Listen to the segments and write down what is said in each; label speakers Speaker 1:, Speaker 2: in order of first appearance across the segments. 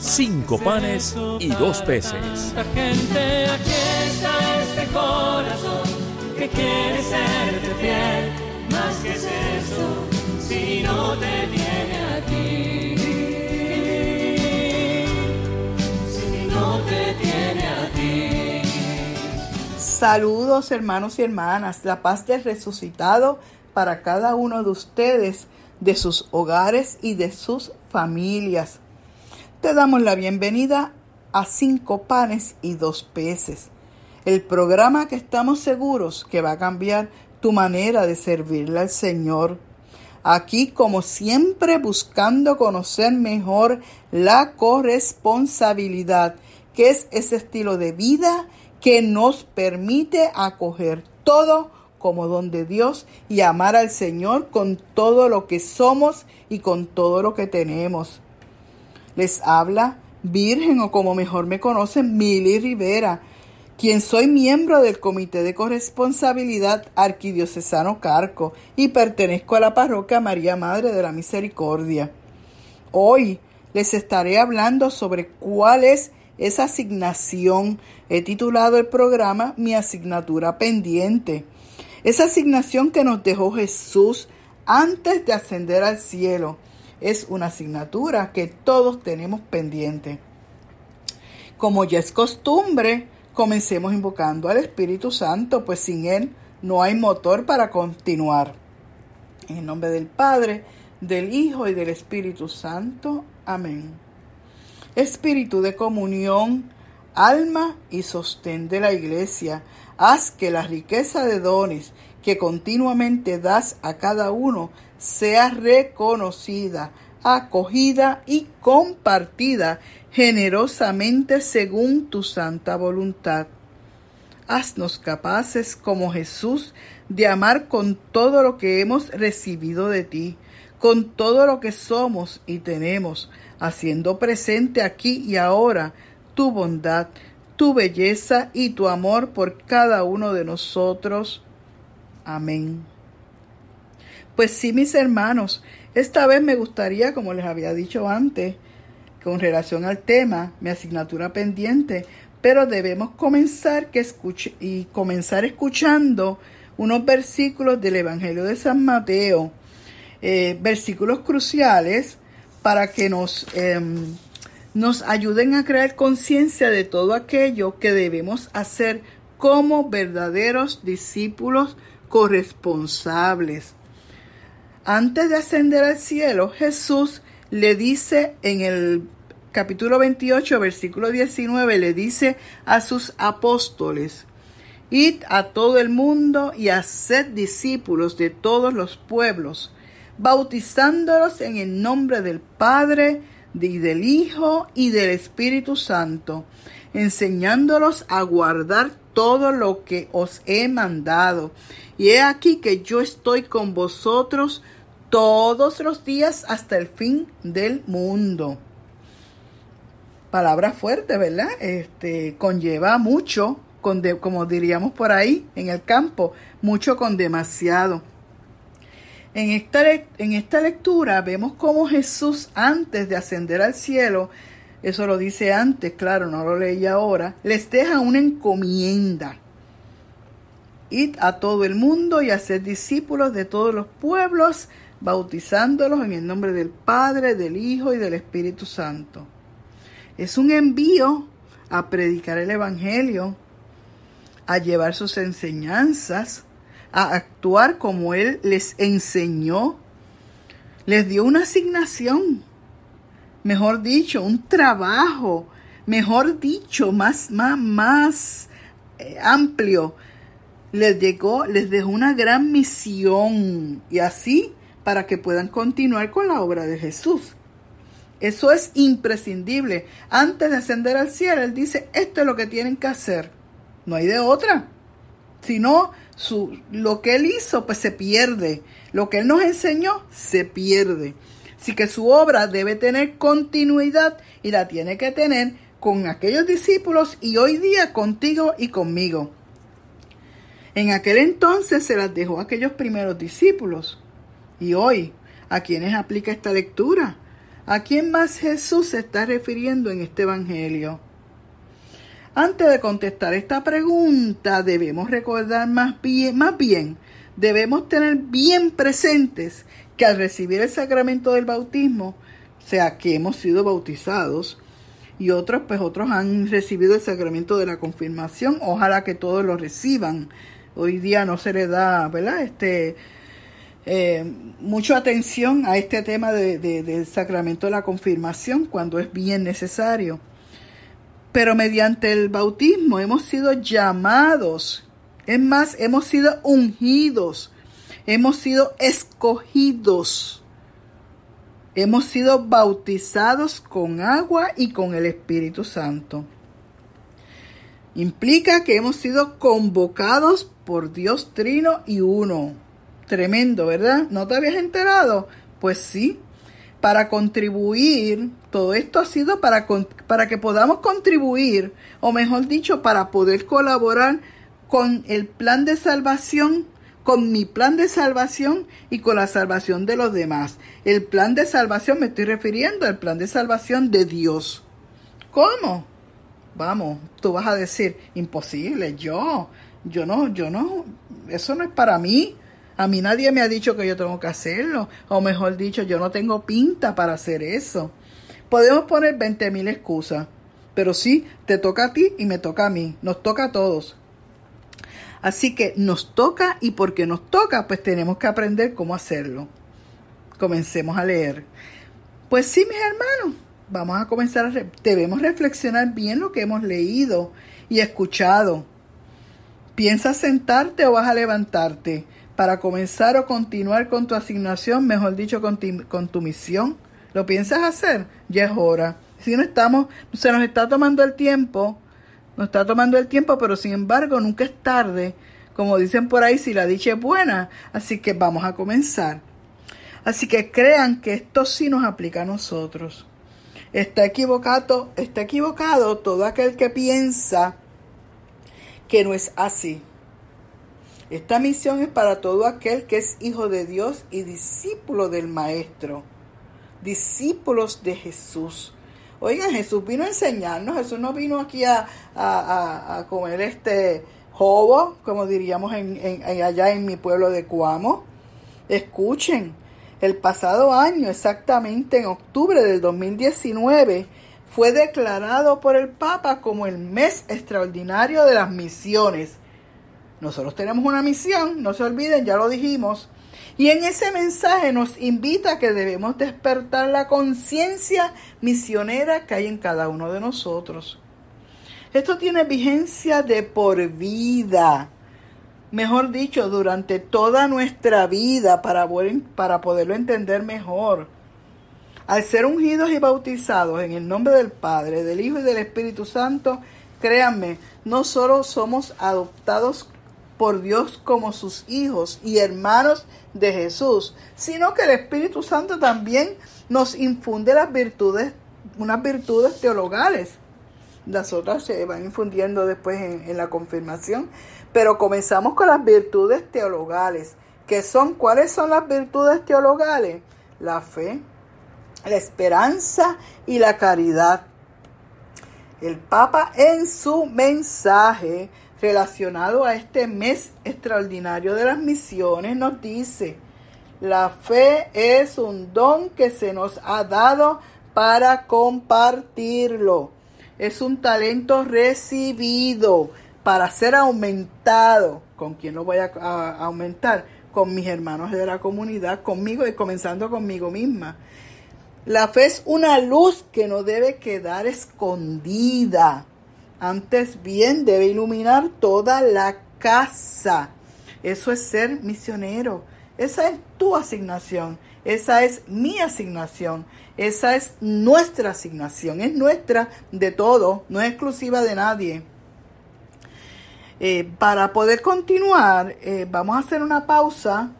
Speaker 1: cinco panes y dos peces.
Speaker 2: Gente, aquí está este corazón que quiere serte fiel. Más que es eso, si no te tiene a ti. Si no te tiene a ti.
Speaker 3: Saludos hermanos y hermanas, la paz del resucitado para cada uno de ustedes, de sus hogares y de sus familias. Te damos la bienvenida a Cinco Panes y Dos Peces, el programa que estamos seguros que va a cambiar tu manera de servirle al Señor. Aquí, como siempre, buscando conocer mejor la corresponsabilidad, que es ese estilo de vida que nos permite acoger todo como don de Dios y amar al Señor con todo lo que somos y con todo lo que tenemos. Les habla Virgen o como mejor me conocen, Mili Rivera, quien soy miembro del Comité de Corresponsabilidad Arquidiocesano Carco y pertenezco a la parroquia María Madre de la Misericordia. Hoy les estaré hablando sobre cuál es esa asignación. He titulado el programa Mi asignatura pendiente. Esa asignación que nos dejó Jesús antes de ascender al cielo. Es una asignatura que todos tenemos pendiente. Como ya es costumbre, comencemos invocando al Espíritu Santo, pues sin Él no hay motor para continuar. En el nombre del Padre, del Hijo y del Espíritu Santo. Amén. Espíritu de comunión, alma y sostén de la iglesia, haz que la riqueza de dones que continuamente das a cada uno sea reconocida, acogida y compartida generosamente según tu santa voluntad. Haznos capaces como Jesús de amar con todo lo que hemos recibido de ti, con todo lo que somos y tenemos, haciendo presente aquí y ahora tu bondad, tu belleza y tu amor por cada uno de nosotros. Amén. Pues sí, mis hermanos, esta vez me gustaría, como les había dicho antes, con relación al tema, mi asignatura pendiente, pero debemos comenzar que escuche, y comenzar escuchando unos versículos del Evangelio de San Mateo, eh, versículos cruciales para que nos, eh, nos ayuden a crear conciencia de todo aquello que debemos hacer como verdaderos discípulos corresponsables. Antes de ascender al cielo, Jesús le dice en el capítulo 28, versículo 19, le dice a sus apóstoles, Id a todo el mundo y haced discípulos de todos los pueblos, bautizándolos en el nombre del Padre, y del Hijo y del Espíritu Santo, enseñándolos a guardar todo lo que os he mandado. Y he aquí que yo estoy con vosotros todos los días hasta el fin del mundo. Palabra fuerte, ¿verdad? Este conlleva mucho, con de, como diríamos por ahí en el campo, mucho con demasiado. En esta, en esta lectura vemos cómo Jesús antes de ascender al cielo, eso lo dice antes, claro, no lo leí ahora, les deja una encomienda. Id a todo el mundo y hacer discípulos de todos los pueblos, bautizándolos en el nombre del Padre, del Hijo y del Espíritu Santo. Es un envío a predicar el Evangelio, a llevar sus enseñanzas, a actuar como Él les enseñó. Les dio una asignación, mejor dicho, un trabajo, mejor dicho, más, más, más eh, amplio. Les llegó, les dejó una gran misión y así para que puedan continuar con la obra de Jesús. Eso es imprescindible. Antes de ascender al cielo, Él dice, esto es lo que tienen que hacer. No hay de otra. Si no, su, lo que Él hizo, pues se pierde. Lo que Él nos enseñó, se pierde. Así que su obra debe tener continuidad y la tiene que tener con aquellos discípulos y hoy día contigo y conmigo. En aquel entonces se las dejó a aquellos primeros discípulos. Y hoy, ¿a quiénes aplica esta lectura? ¿A quién más Jesús se está refiriendo en este Evangelio? Antes de contestar esta pregunta, debemos recordar más bien, más bien, debemos tener bien presentes que al recibir el sacramento del bautismo, sea que hemos sido bautizados, y otros, pues otros han recibido el sacramento de la confirmación, ojalá que todos lo reciban. Hoy día no se le da, ¿verdad? Este, eh, mucha atención a este tema de, del sacramento de la confirmación cuando es bien necesario. Pero mediante el bautismo hemos sido llamados, es más, hemos sido ungidos, hemos sido escogidos, hemos sido bautizados con agua y con el Espíritu Santo. Implica que hemos sido convocados por Dios Trino y Uno Tremendo, ¿verdad? ¿No te habías enterado? Pues sí, para contribuir, todo esto ha sido para, para que podamos contribuir, o mejor dicho, para poder colaborar con el plan de salvación, con mi plan de salvación y con la salvación de los demás. El plan de salvación, me estoy refiriendo al plan de salvación de Dios. ¿Cómo? Vamos, tú vas a decir, imposible, yo, yo no, yo no, eso no es para mí. A mí nadie me ha dicho que yo tengo que hacerlo, o mejor dicho, yo no tengo pinta para hacer eso. Podemos poner 20 mil excusas, pero sí, te toca a ti y me toca a mí, nos toca a todos. Así que nos toca y porque nos toca, pues tenemos que aprender cómo hacerlo. Comencemos a leer. Pues sí, mis hermanos, vamos a comenzar a... debemos reflexionar bien lo que hemos leído y escuchado. ¿Piensas sentarte o vas a levantarte? Para comenzar o continuar con tu asignación, mejor dicho, con, tu misión. ¿Lo piensas hacer? Ya es hora. Si no estamos, se nos está tomando el tiempo, nos está tomando el tiempo, pero sin embargo nunca es tarde. Como dicen por ahí, si la dicha es buena, así que vamos a comenzar. Así que crean que esto sí nos aplica a nosotros. Está equivocado, está equivocado todo aquel que piensa que no es así. Esta misión es para todo aquel que es hijo de Dios y discípulo del Maestro, discípulos de Jesús. Oigan, Jesús vino a enseñarnos, Jesús no vino aquí a, a, comer este jobo, como diríamos en, allá en mi pueblo de Cuamo. Escuchen, el pasado año, exactamente en octubre del 2019, fue declarado por el Papa como el mes extraordinario de las misiones nosotros tenemos una misión, no se olviden, ya lo dijimos. Y en ese mensaje nos invita a que debemos despertar la conciencia misionera que hay en cada uno de nosotros. Esto tiene vigencia de por vida. Mejor dicho, durante toda nuestra vida para, poderlo entender mejor. Al ser ungidos y bautizados en el nombre del Padre, del Hijo y del Espíritu Santo, créanme, no solo somos adoptados por Dios como sus hijos y hermanos de Jesús, sino que el Espíritu Santo también nos infunde las virtudes, unas virtudes teologales. Las otras se van infundiendo después en, la confirmación, pero comenzamos con las virtudes teologales, que son, ¿cuáles son las virtudes teologales? La fe, la esperanza y la caridad. El Papa en su mensaje relacionado a este mes extraordinario de las misiones nos dice, la fe es un don que se nos ha dado para compartirlo. Es un talento recibido para ser aumentado. ¿Con quién lo voy a, aumentar? Con mis hermanos de la comunidad, conmigo y comenzando conmigo misma. La fe es una luz que no debe quedar escondida antes bien debe iluminar toda la casa. Eso es ser misionero. Esa es tu asignación. Esa es mi asignación. Esa es nuestra asignación, es nuestra de todo, no es exclusiva de nadie. Eh, para poder continuar, eh, vamos a hacer una pausa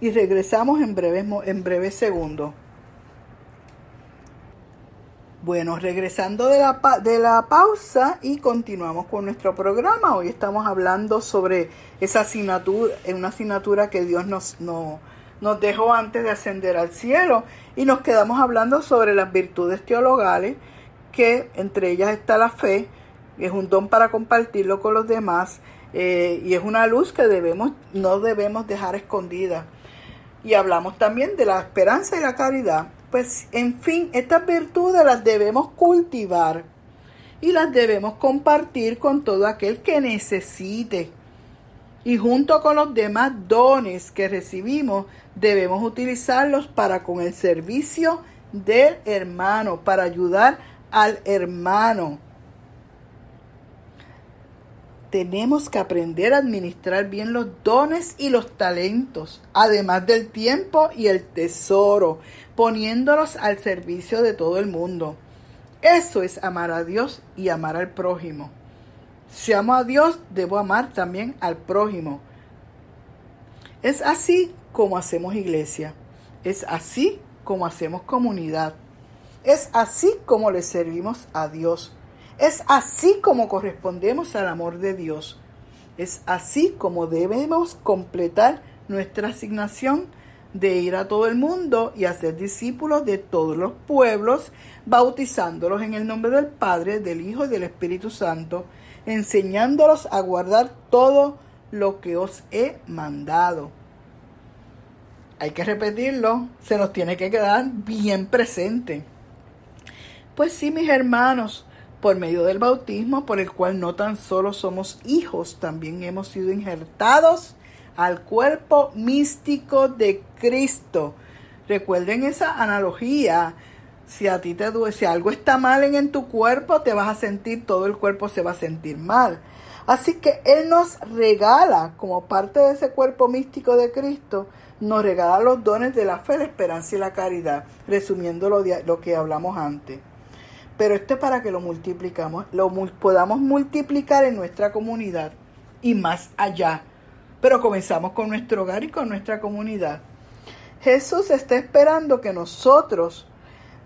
Speaker 3: y regresamos en breves, en breves segundos. Bueno, regresando de la, de la pausa y continuamos con nuestro programa. Hoy estamos hablando sobre esa asignatura, una asignatura que Dios nos, nos dejó antes de ascender al cielo y nos quedamos hablando sobre las virtudes teologales, que entre ellas está la fe, es un don para compartirlo con los demás eh, y es una luz que debemos, no debemos dejar escondida. Y hablamos también de la esperanza y la caridad. Pues, en fin, estas virtudes las debemos cultivar y las debemos compartir con todo aquel que necesite. Y junto con los demás dones que recibimos, debemos utilizarlos para con el servicio del hermano, para ayudar al hermano. Tenemos que aprender a administrar bien los dones y los talentos, además del tiempo y el tesoro, poniéndolos al servicio de todo el mundo. Eso es amar a Dios y amar al prójimo. Si amo a Dios, debo amar también al prójimo. Es así como hacemos iglesia. Es así como hacemos comunidad. Es así como le servimos a Dios. Es así como correspondemos al amor de Dios. Es así como debemos completar nuestra asignación de ir a todo el mundo y hacer discípulos de todos los pueblos, bautizándolos en el nombre del Padre, del Hijo y del Espíritu Santo, enseñándolos a guardar todo lo que os he mandado. Hay que repetirlo, se nos tiene que quedar bien presente. Pues sí, mis hermanos, por medio del bautismo, por el cual no tan solo somos hijos, también hemos sido injertados al cuerpo místico de Cristo. Recuerden esa analogía. Si a ti te duele, si algo está mal en, tu cuerpo, te vas a sentir, todo el cuerpo se va a sentir mal. Así que Él nos regala, como parte de ese cuerpo místico de Cristo, nos regala los dones de la fe, la esperanza y la caridad, resumiendo lo, lo que hablamos antes. Pero esto es para que lo multiplicamos, lo podamos multiplicar en nuestra comunidad y más allá pero comenzamos con nuestro hogar y con nuestra comunidad. Jesús está esperando que nosotros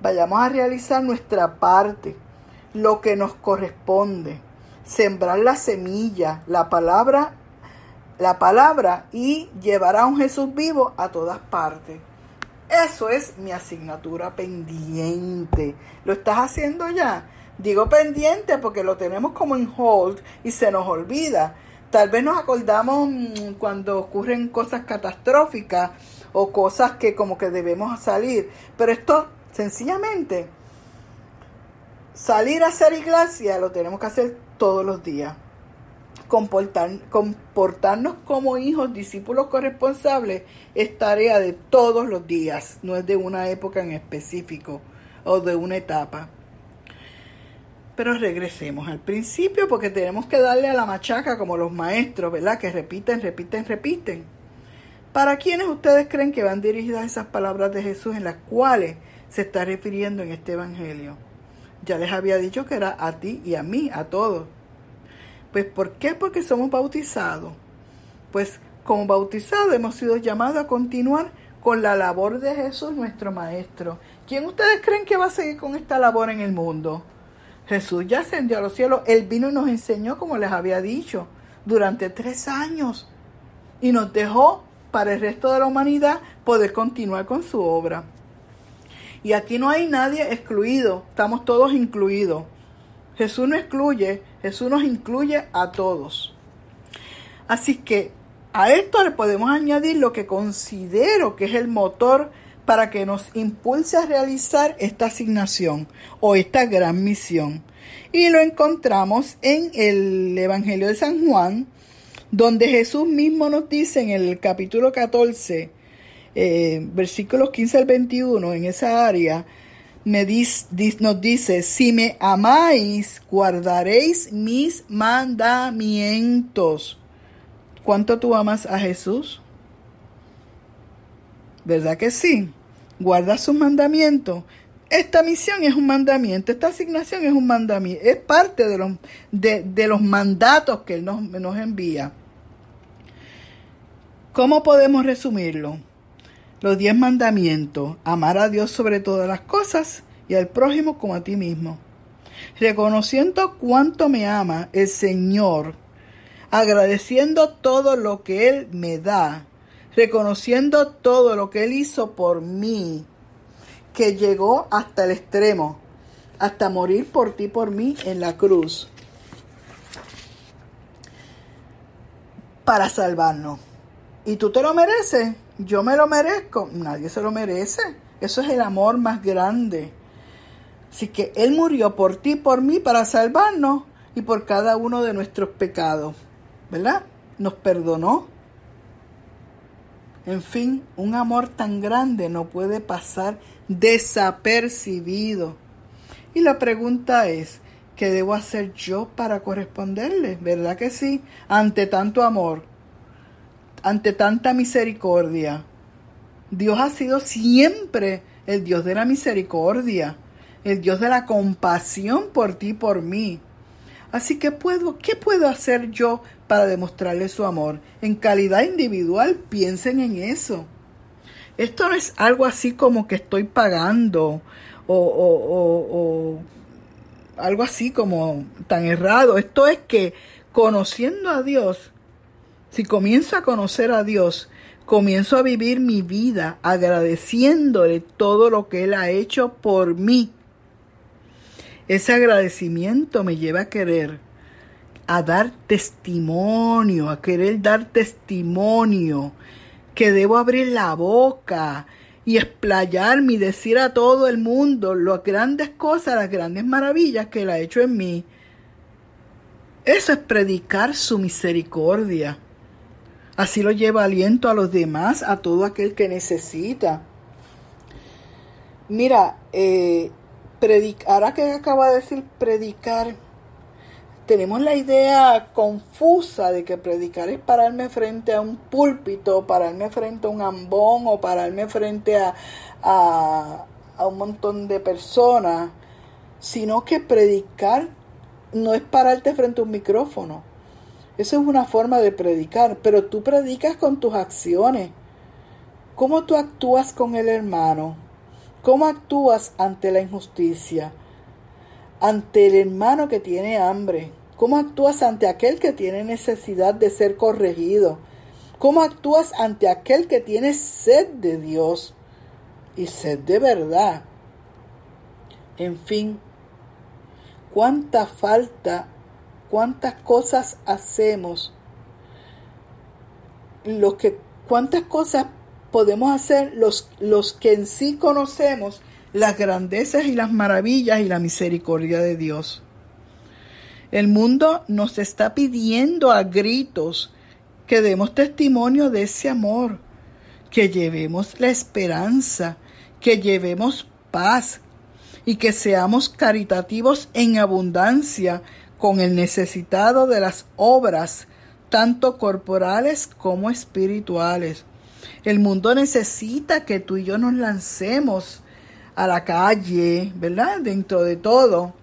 Speaker 3: vayamos a realizar nuestra parte, lo que nos corresponde, sembrar la semilla, la palabra, la palabra y llevar a un Jesús vivo a todas partes. Eso es mi asignatura pendiente. ¿Lo estás haciendo ya? Digo pendiente porque lo tenemos como en hold y se nos olvida. Tal vez nos acordamos mm, cuando ocurren cosas catastróficas o cosas que como que debemos salir. Pero esto sencillamente, salir a hacer iglesia lo tenemos que hacer todos los días. Comportar, comportarnos como hijos, discípulos corresponsables, es tarea de todos los días, no es de una época en específico o de una etapa. Pero regresemos al principio porque tenemos que darle a la machaca como los maestros, ¿verdad? Que repiten, repiten, repiten. ¿Para quiénes ustedes creen que van dirigidas esas palabras de Jesús en las cuales se está refiriendo en este Evangelio? Ya les había dicho que era a ti y a mí, a todos. Pues ¿por qué? Porque somos bautizados. Pues como bautizados hemos sido llamados a continuar con la labor de Jesús, nuestro Maestro. ¿Quién ustedes creen que va a seguir con esta labor en el mundo? Jesús ya ascendió a los cielos. Él vino y nos enseñó, como les había dicho, durante tres años. Y nos dejó para el resto de la humanidad poder continuar con su obra. Y aquí no hay nadie excluido, estamos todos incluidos. Jesús no excluye, Jesús nos incluye a todos. Así que a esto le podemos añadir lo que considero que es el motor para que nos impulse a realizar esta asignación o esta gran misión. Y lo encontramos en el Evangelio de San Juan, donde Jesús mismo nos dice en el capítulo 14, eh, versículos 15 al 21, en esa área, me nos dice, si me amáis, guardaréis mis mandamientos. ¿Cuánto tú amas a Jesús? ¿Verdad que sí? guarda sus mandamientos, esta misión es un mandamiento, esta asignación es un mandamiento, es parte de los, de, de los mandatos que Él nos, nos envía. ¿Cómo podemos resumirlo? Los diez mandamientos, amar a Dios sobre todas las cosas y al prójimo como a ti mismo. Reconociendo cuánto me ama el Señor, agradeciendo todo lo que Él me da, reconociendo todo lo que Él hizo por mí, que llegó hasta el extremo, hasta morir por ti, por mí en la cruz, para salvarnos. ¿Y tú te lo mereces? Yo me lo merezco. Nadie se lo merece. Eso es el amor más grande. Así que Él murió por ti, por mí, para salvarnos y por cada uno de nuestros pecados. ¿Verdad? Nos perdonó. En fin, un amor tan grande no puede pasar desapercibido. Y la pregunta es, ¿qué debo hacer yo para corresponderle? ¿Verdad que sí? Ante tanto amor, ante tanta misericordia. Dios ha sido siempre el Dios de la misericordia, el Dios de la compasión por ti y por mí. Así que puedo, ¿qué puedo hacer yo para demostrarle su amor? En calidad individual, piensen en eso. Esto no es algo así como que estoy pagando o, o, o algo así como tan errado. Esto es que conociendo a Dios, si comienzo a conocer a Dios, comienzo a vivir mi vida agradeciéndole todo lo que Él ha hecho por mí ese agradecimiento me lleva a querer, a dar testimonio, a querer dar testimonio, que debo abrir la boca y explayarme y decir a todo el mundo las grandes cosas, las grandes maravillas que Él ha hecho en mí. Eso es predicar su misericordia. Así lo lleva aliento a los demás, a todo aquel que necesita. Mira, eh, ahora que acaba de decir predicar, tenemos la idea confusa de que predicar es pararme frente a un púlpito, pararme frente a un ambón o pararme frente a, a, a un montón de personas, sino que predicar no es pararte frente a un micrófono. Eso es una forma de predicar, pero tú predicas con tus acciones. ¿Cómo tú actúas con el hermano? ¿Cómo actúas ante la injusticia? Ante el hermano que tiene hambre. ¿Cómo actúas ante aquel que tiene necesidad de ser corregido? ¿Cómo actúas ante aquel que tiene sed de Dios y sed de verdad? En fin, cuánta falta, cuántas cosas hacemos, lo que, cuántas cosas podemos hacer los, los que en sí conocemos las grandezas y las maravillas y la misericordia de Dios. El mundo nos está pidiendo a gritos que demos testimonio de ese amor, que llevemos la esperanza, que llevemos paz y que seamos caritativos en abundancia con el necesitado de las obras, tanto corporales como espirituales. El mundo necesita que tú y yo nos lancemos a la calle, ¿verdad? Dentro de todo.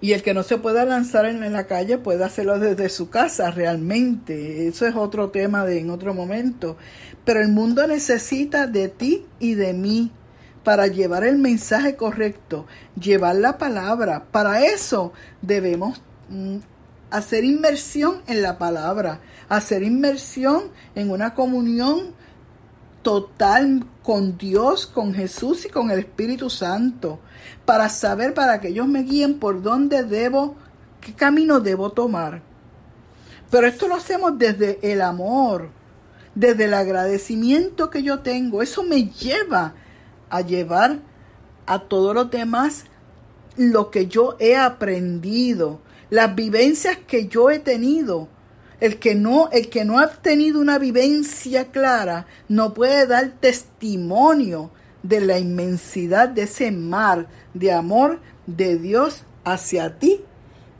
Speaker 3: Y el que no se pueda lanzar en la calle puede hacerlo desde su casa realmente. Eso es otro tema de en otro momento. Pero el mundo necesita de ti y de mí para llevar el mensaje correcto, llevar la palabra. Para eso debemos mm, hacer inmersión en la palabra, hacer inmersión en una comunión total con Dios, con Jesús y con el Espíritu Santo, para saber, para que ellos me guíen por dónde debo, qué camino debo tomar. Pero esto lo hacemos desde el amor, desde el agradecimiento que yo tengo. Eso me lleva a llevar a todos los demás lo que yo he aprendido, las vivencias que yo he tenido. El que no, el que no ha tenido una vivencia clara no puede dar testimonio de la inmensidad de ese mar de amor de Dios hacia ti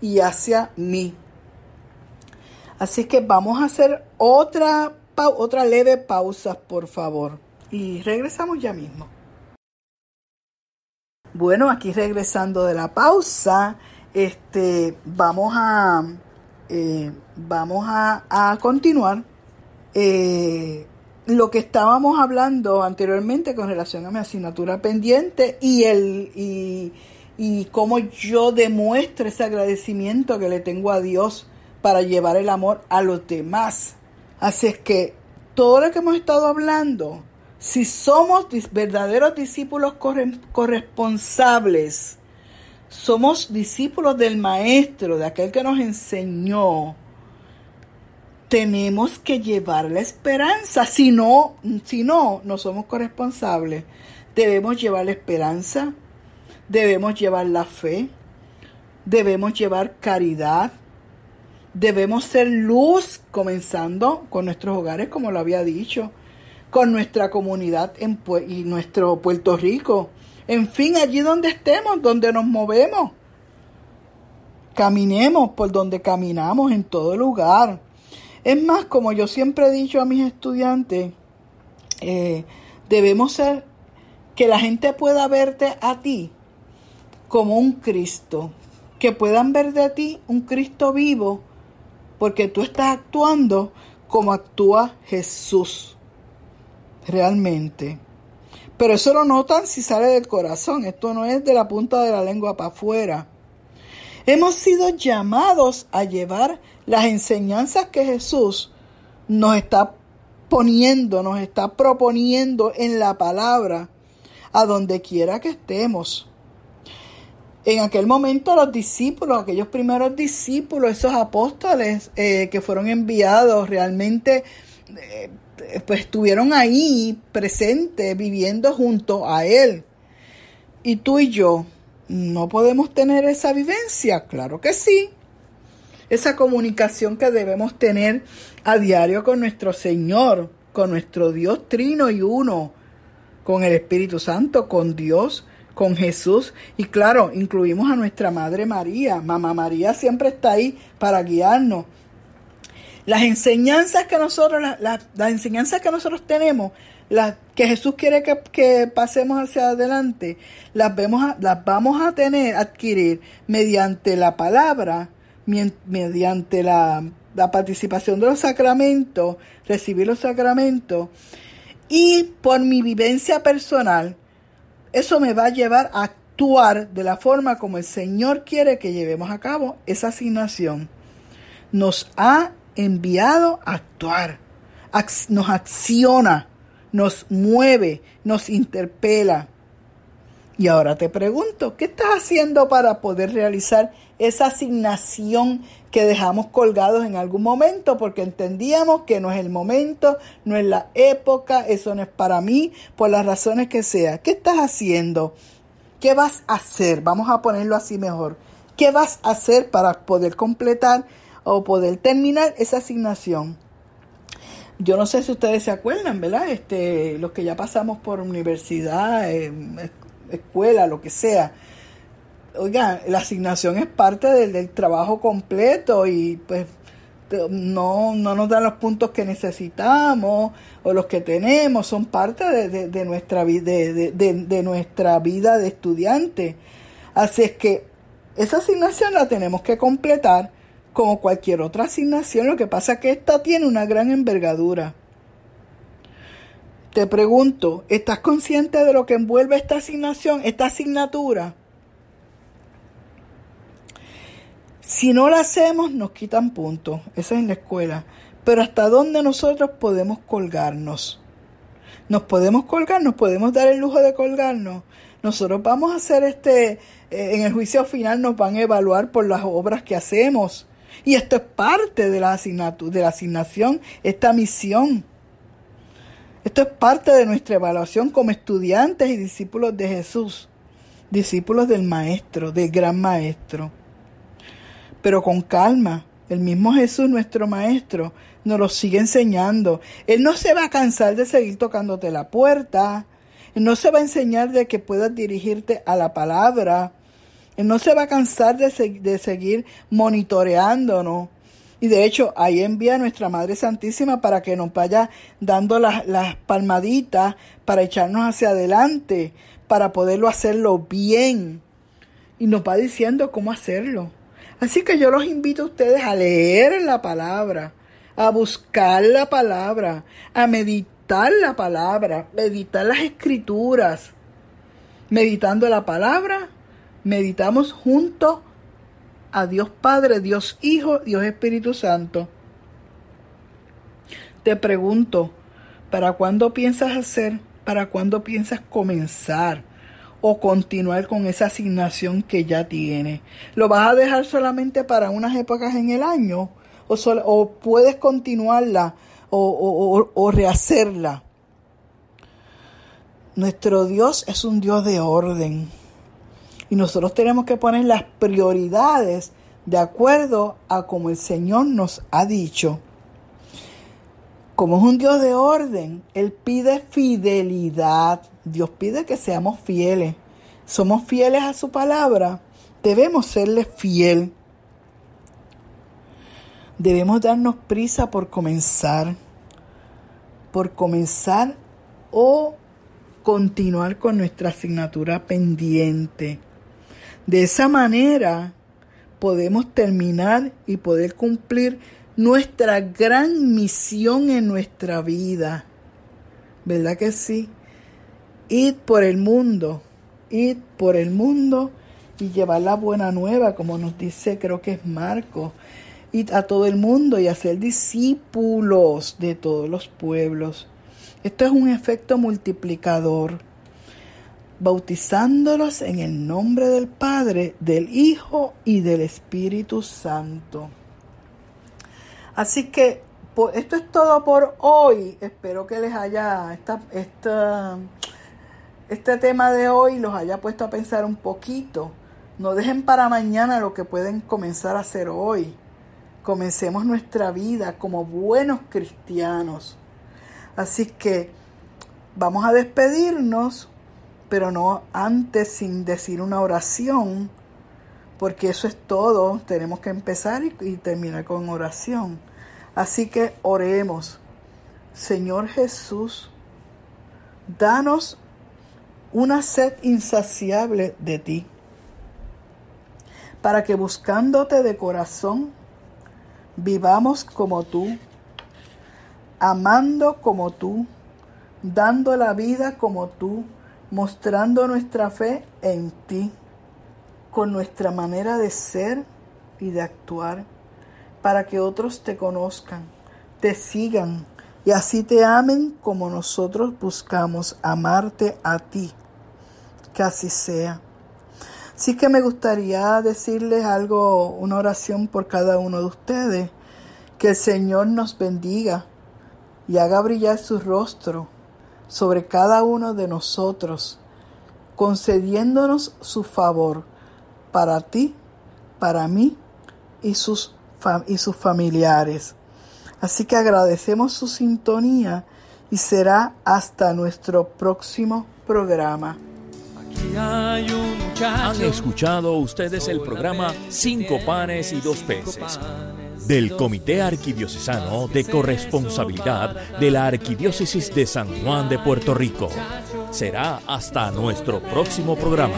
Speaker 3: y hacia mí. Así que vamos a hacer otra, otra leve pausa, por favor. Y regresamos ya mismo. Bueno, aquí regresando de la pausa, este, vamos a, eh, vamos a, continuar eh, lo que estábamos hablando anteriormente con relación a mi asignatura pendiente y el y, y cómo yo demuestro ese agradecimiento que le tengo a Dios para llevar el amor a los demás. Así es que todo lo que hemos estado hablando, si somos verdaderos discípulos corresponsables, somos discípulos del Maestro, de aquel que nos enseñó, tenemos que llevar la esperanza. Si no, si no, no somos corresponsables. Debemos llevar la esperanza, debemos llevar la fe, debemos llevar caridad, debemos ser luz, comenzando con nuestros hogares, como lo había dicho, con nuestra comunidad en, y nuestro Puerto Rico. En fin, allí donde estemos, donde nos movemos. Caminemos por donde caminamos en todo lugar. Es más, como yo siempre he dicho a mis estudiantes, eh, debemos ser que la gente pueda verte a ti como un Cristo, que puedan ver de ti un Cristo vivo, porque tú estás actuando como actúa Jesús realmente. Pero eso lo notan si sale del corazón, esto no es de la punta de la lengua para afuera. Hemos sido llamados a llevar las enseñanzas que Jesús nos está poniendo, nos está proponiendo en la palabra, a donde quiera que estemos. En aquel momento los discípulos, aquellos primeros discípulos, esos apóstoles eh, que fueron enviados, realmente eh, pues estuvieron ahí presentes, viviendo junto a Él. Y tú y yo, ¿no podemos tener esa vivencia? Claro que sí. Esa comunicación que debemos tener a diario con nuestro Señor, con nuestro Dios trino y uno, con el Espíritu Santo, con Dios, con Jesús. Y claro, incluimos a nuestra Madre María. Mamá María siempre está ahí para guiarnos las enseñanzas que nosotros, las, enseñanzas que nosotros tenemos, las que Jesús quiere que, pasemos hacia adelante, las, vemos las vamos a tener, adquirir mediante la palabra, mediante la, la participación de los sacramentos, recibir los sacramentos, y por mi vivencia personal, eso me va a llevar a actuar de la forma como el Señor quiere que llevemos a cabo esa asignación. Nos ha enviado a actuar. Nos acciona, nos mueve, nos interpela. Y ahora te pregunto, ¿qué estás haciendo para poder realizar esa asignación que dejamos colgados en algún momento porque entendíamos que no es el momento, no es la época, eso no es para mí, por las razones que sea? ¿Qué estás haciendo? ¿Qué vas a hacer? Vamos a ponerlo así mejor. ¿Qué vas a hacer para poder completar o poder terminar esa asignación. Yo no sé si ustedes se acuerdan, ¿verdad? Este, los que ya pasamos por universidad, escuela, lo que sea. Oiga, la asignación es parte del, trabajo completo y pues no, no nos dan los puntos que necesitamos o los que tenemos, son parte de, de nuestra, de, de, nuestra vida de estudiante. Así es que esa asignación la tenemos que completar como cualquier otra asignación, lo que pasa es que esta tiene una gran envergadura. Te pregunto, ¿estás consciente de lo que envuelve esta asignación, esta asignatura? Si no la hacemos, nos quitan puntos. Esa es en la escuela. Pero ¿hasta dónde nosotros podemos colgarnos? Nos podemos colgar, nos podemos dar el lujo de colgarnos. Nosotros vamos a hacer este, eh, en el juicio final nos van a evaluar por las obras que hacemos. Y esto es parte de la, de la asignación, esta misión. Esto es parte de nuestra evaluación como estudiantes y discípulos de Jesús, discípulos del Maestro, del Gran Maestro. Pero con calma, el mismo Jesús, nuestro Maestro, nos lo sigue enseñando. Él no se va a cansar de seguir tocándote la puerta. Él no se va a enseñar de que puedas dirigirte a la palabra él no se va a cansar de, seguir monitoreándonos. Y de hecho, ahí envía a nuestra Madre Santísima para que nos vaya dando las, palmaditas para echarnos hacia adelante, para poderlo hacerlo bien. Y nos va diciendo cómo hacerlo. Así que yo los invito a ustedes a leer la palabra, a buscar la palabra, a meditar la palabra, meditar las escrituras. Meditando la palabra, meditamos junto a Dios Padre, Dios Hijo, Dios Espíritu Santo. Te pregunto, ¿para cuándo piensas hacer? ¿Para cuándo piensas comenzar? O continuar con esa asignación que ya tiene. ¿Lo vas a dejar solamente para unas épocas en el año? ¿O, o puedes continuarla o, o rehacerla? Nuestro Dios es un Dios de orden. Y nosotros tenemos que poner las prioridades de acuerdo a como el Señor nos ha dicho. Como es un Dios de orden, Él pide fidelidad. Dios pide que seamos fieles. Somos fieles a su palabra. Debemos serle fiel. Debemos darnos prisa por comenzar. Por comenzar o continuar con nuestra asignatura pendiente. De esa manera podemos terminar y poder cumplir nuestra gran misión en nuestra vida. ¿Verdad que sí? Id por el mundo, id por el mundo y llevar la buena nueva, como nos dice, creo que es Marco. Id a todo el mundo y hacer discípulos de todos los pueblos. Esto es un efecto multiplicador, bautizándolos en el nombre del Padre, del Hijo y del Espíritu Santo. Así que esto es todo por hoy. Espero que les haya esta, este tema de hoy los haya puesto a pensar un poquito. No dejen para mañana lo que pueden comenzar a hacer hoy. Comencemos nuestra vida como buenos cristianos. Así que vamos a despedirnos, pero no antes sin decir una oración, porque eso es todo. Tenemos que empezar y terminar con oración. Así que oremos. Señor Jesús, danos una sed insaciable de ti, para que buscándote de corazón, vivamos como tú, amando como tú, dando la vida como tú, mostrando nuestra fe en ti, con nuestra manera de ser y de actuar para que otros te conozcan, te sigan y así te amen como nosotros buscamos amarte a ti. Que así sea. Sí que me gustaría decirles algo, una oración por cada uno de ustedes. Que el Señor nos bendiga y haga brillar su rostro sobre cada uno de nosotros, concediéndonos su favor para ti, para mí y sus y sus familiares. Así que agradecemos su sintonía y será hasta nuestro próximo programa.
Speaker 1: Han escuchado ustedes el programa Cinco panes y dos peces del Comité Arquidiocesano de Corresponsabilidad de la Arquidiócesis de San Juan de Puerto Rico. Será hasta nuestro próximo programa.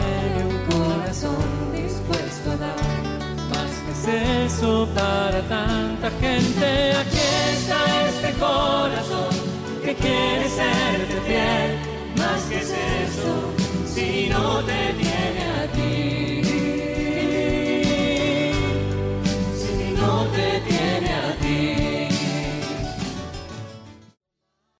Speaker 2: Para tanta gente. Aquí está este corazón que quiere serte fiel. Más que es eso, si no te